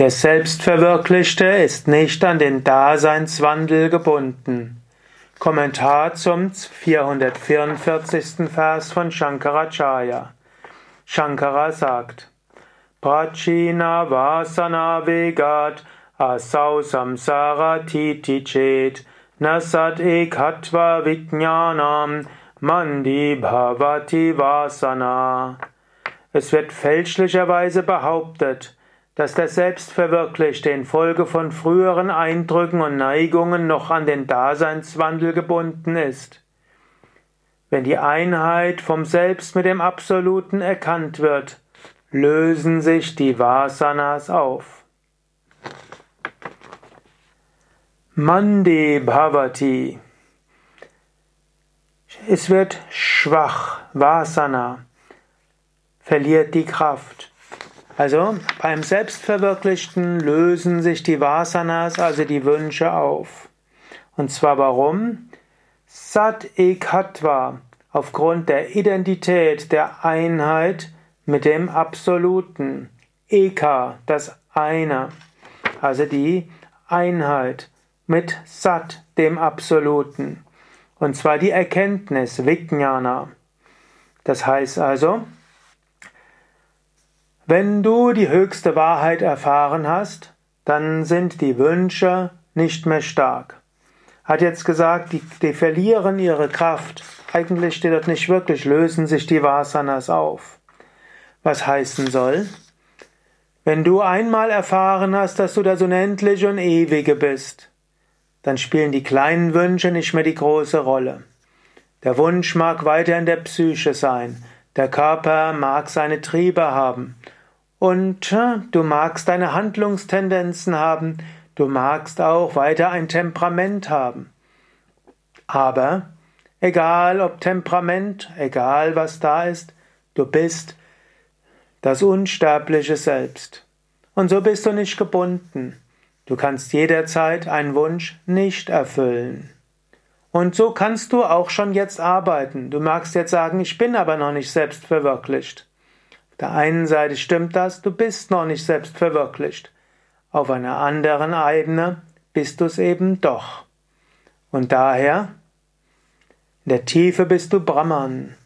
Der Selbstverwirklichte ist nicht an den Daseinswandel gebunden. Kommentar zum 444. Vers von Shankaracharya. Shankara sagt, Prachina vasana vegat asau samsara titi chet nasat ekatva vijnanam mandi bhavati vasana. Es wird fälschlicherweise behauptet, dass der Selbstverwirklichte infolge von früheren Eindrücken und Neigungen noch an den Daseinswandel gebunden ist. Wenn die Einheit vom Selbst mit dem Absoluten erkannt wird, lösen sich die Vasanas auf. Mandi Bhavati. Es wird schwach, Vasana, verliert die Kraft. Also beim Selbstverwirklichten lösen sich die Vasanas, also die Wünsche, auf. Und zwar warum? Sat Ekatva, aufgrund der Identität, der Einheit mit dem Absoluten. Eka, das Eine, also die Einheit mit Sat, dem Absoluten. Und zwar die Erkenntnis, Vijnana. Das heißt also, wenn du die höchste Wahrheit erfahren hast, dann sind die Wünsche nicht mehr stark. Hat jetzt gesagt, die, die verlieren ihre Kraft. Eigentlich steht dort nicht wirklich, lösen sich die Vasanas auf. Was heißen soll? Wenn du einmal erfahren hast, dass du das Unendliche und Ewige bist, dann spielen die kleinen Wünsche nicht mehr die große Rolle. Der Wunsch mag weiter in der Psyche sein, der Körper mag seine Triebe haben, und du magst deine Handlungstendenzen haben, du magst auch weiter ein Temperament haben. Aber egal ob Temperament, egal was da ist, du bist das unsterbliche Selbst. Und so bist du nicht gebunden. Du kannst jederzeit einen Wunsch nicht erfüllen. Und so kannst du auch schon jetzt arbeiten. Du magst jetzt sagen, ich bin aber noch nicht selbst verwirklicht der einen Seite stimmt das, du bist noch nicht selbst verwirklicht. Auf einer anderen Ebene bist du es eben doch. Und daher, in der Tiefe bist du Brahman.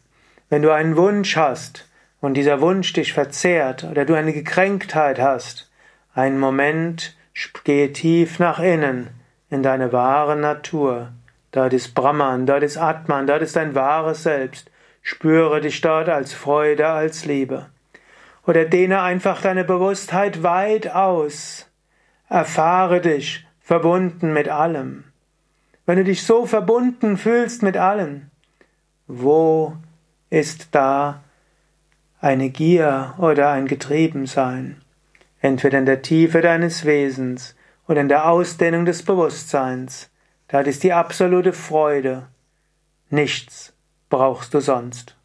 Wenn du einen Wunsch hast und dieser Wunsch dich verzehrt oder du eine Gekränktheit hast, einen Moment, gehe tief nach innen in deine wahre Natur. Dort ist Brahman, dort ist Atman, dort ist dein wahres Selbst. Spüre dich dort als Freude, als Liebe. Oder dehne einfach deine Bewusstheit weit aus. Erfahre dich verbunden mit allem. Wenn du dich so verbunden fühlst mit allem, wo ist da eine Gier oder ein Getriebensein? Entweder in der Tiefe deines Wesens oder in der Ausdehnung des Bewusstseins. Da ist die absolute Freude. Nichts brauchst du sonst.